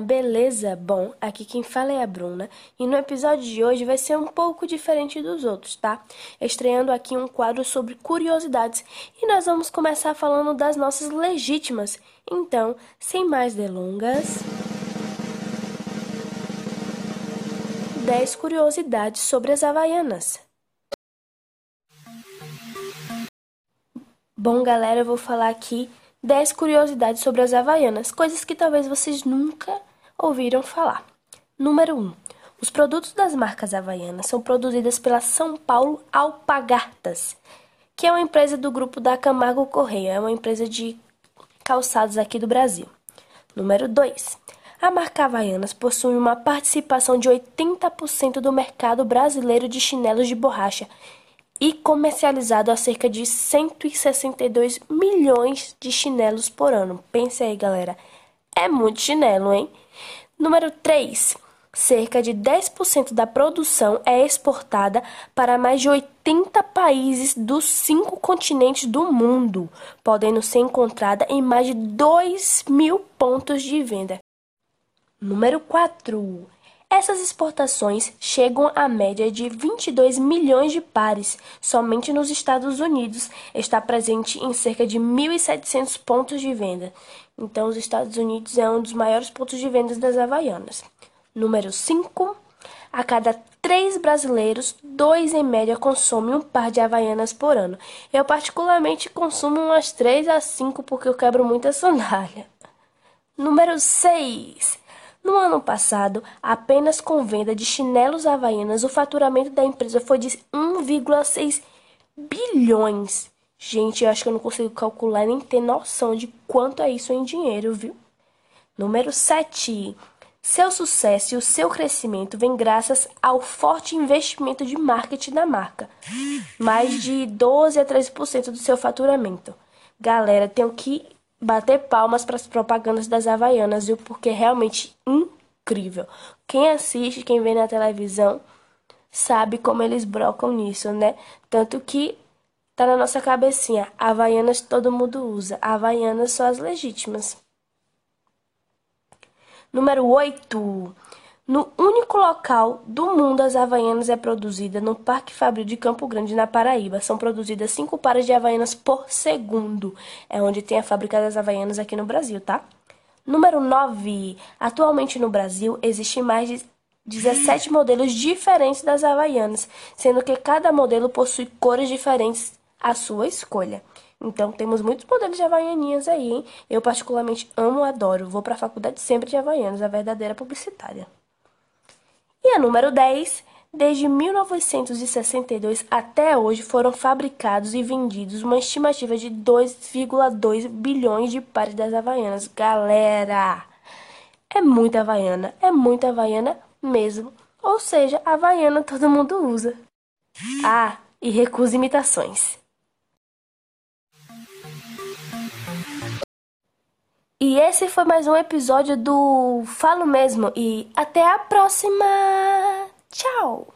beleza? Bom, aqui quem fala é a Bruna e no episódio de hoje vai ser um pouco diferente dos outros, tá? Estreando aqui um quadro sobre curiosidades e nós vamos começar falando das nossas legítimas. Então, sem mais delongas. 10 curiosidades sobre as Havaianas. Bom, galera, eu vou falar aqui 10 curiosidades sobre as Havaianas, coisas que talvez vocês nunca ouviram falar. Número 1. Os produtos das marcas Havaianas são produzidos pela São Paulo Alpagartas, que é uma empresa do grupo da Camargo Correia, é uma empresa de calçados aqui do Brasil. Número 2. A marca Havaianas possui uma participação de 80% do mercado brasileiro de chinelos de borracha e comercializado a cerca de 162 milhões de chinelos por ano. Pense aí, galera. É muito chinelo, hein? Número 3. Cerca de 10% da produção é exportada para mais de 80 países dos cinco continentes do mundo, podendo ser encontrada em mais de 2 mil pontos de venda. Número 4. Essas exportações chegam à média de 22 milhões de pares. Somente nos Estados Unidos está presente em cerca de 1.700 pontos de venda. Então, os Estados Unidos é um dos maiores pontos de venda das Havaianas. Número 5. A cada três brasileiros, dois em média consomem um par de Havaianas por ano. Eu, particularmente, consumo umas 3 a 5 porque eu quebro muita sandália. Número 6. No ano passado, apenas com venda de chinelos havaianas, o faturamento da empresa foi de 1,6 bilhões. Gente, eu acho que eu não consigo calcular nem ter noção de quanto é isso em dinheiro, viu? Número 7. Seu sucesso e o seu crescimento vem graças ao forte investimento de marketing da marca. Mais de 12 a 13% do seu faturamento. Galera, tenho que bater palmas para as propagandas das Havaianas, viu? Porque é realmente incrível. Quem assiste, quem vê na televisão, sabe como eles brocam nisso, né? Tanto que tá na nossa cabecinha. Havaianas todo mundo usa. Havaianas são as legítimas. Número 8. No único local do mundo as Havaianas é produzida no Parque Fabril de Campo Grande, na Paraíba. São produzidas cinco pares de Havaianas por segundo. É onde tem a fábrica das Havaianas aqui no Brasil, tá? Número 9. Atualmente no Brasil existem mais de 17 modelos diferentes das Havaianas, sendo que cada modelo possui cores diferentes à sua escolha. Então temos muitos modelos de Havaianinhas aí, hein? Eu particularmente amo adoro. Vou para a faculdade sempre de Havaianas, a verdadeira publicitária. E a número 10, desde 1962 até hoje foram fabricados e vendidos uma estimativa de 2,2 bilhões de pares das Havaianas. Galera, é muita Havaiana, é muita Havaiana mesmo. Ou seja, Havaiana todo mundo usa. Ah, e recusa imitações. E esse foi mais um episódio do Falo Mesmo e até a próxima! Tchau!